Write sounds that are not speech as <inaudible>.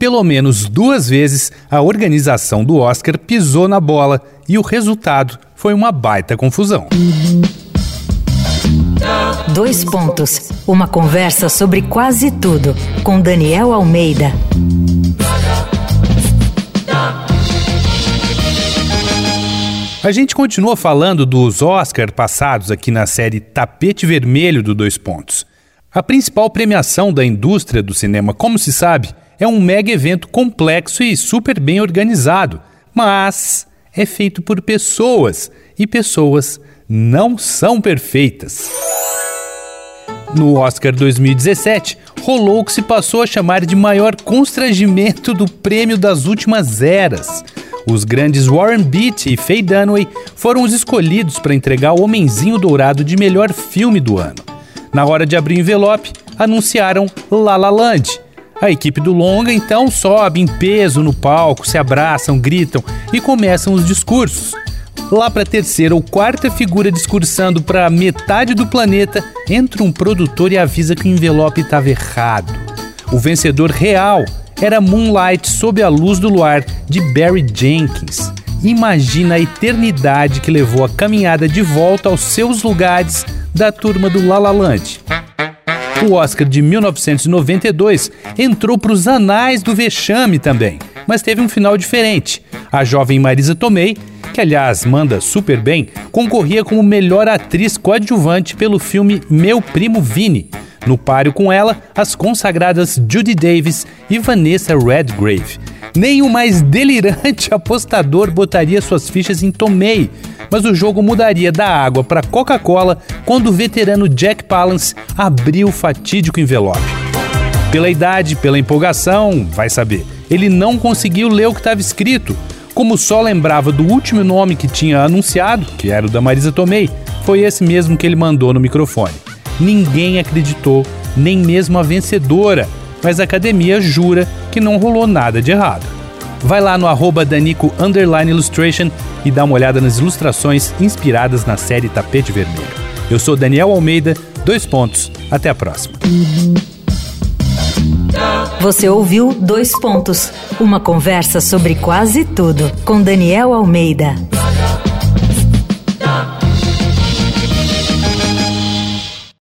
pelo menos duas vezes a organização do Oscar pisou na bola e o resultado foi uma baita confusão. Dois pontos. Uma conversa sobre quase tudo com Daniel Almeida. A gente continua falando dos Oscar passados aqui na série Tapete Vermelho do Dois Pontos. A principal premiação da indústria do cinema, como se sabe, é um mega evento complexo e super bem organizado, mas é feito por pessoas e pessoas não são perfeitas. No Oscar 2017, rolou o que se passou a chamar de maior constrangimento do prêmio das últimas eras. Os grandes Warren Beatty e Faye Dunaway foram os escolhidos para entregar o Homenzinho Dourado de melhor filme do ano. Na hora de abrir o envelope, anunciaram La La Land. A equipe do longa então sobe em peso no palco, se abraçam, gritam e começam os discursos. Lá para a terceira ou quarta figura discursando para metade do planeta, entra um produtor e avisa que o envelope estava errado. O vencedor real era Moonlight sob a luz do luar de Barry Jenkins. Imagina a eternidade que levou a caminhada de volta aos seus lugares da turma do La La Land. O Oscar de 1992 entrou para os anais do vexame também, mas teve um final diferente. A jovem Marisa Tomei, que aliás manda super bem, concorria como melhor atriz coadjuvante pelo filme Meu Primo Vini, no páreo com ela, as consagradas Judy Davis e Vanessa Redgrave. Nem o mais delirante <laughs> apostador botaria suas fichas em Tomei, mas o jogo mudaria da água para Coca-Cola quando o veterano Jack Palance abriu o fatídico envelope. Pela idade, pela empolgação, vai saber, ele não conseguiu ler o que estava escrito. Como só lembrava do último nome que tinha anunciado, que era o da Marisa Tomei, foi esse mesmo que ele mandou no microfone. Ninguém acreditou, nem mesmo a vencedora, mas a academia jura que não rolou nada de errado. Vai lá no arroba Danico Illustration e dá uma olhada nas ilustrações inspiradas na série Tapete Vermelho. Eu sou Daniel Almeida, dois pontos. Até a próxima. Você ouviu Dois Pontos, uma conversa sobre quase tudo com Daniel Almeida.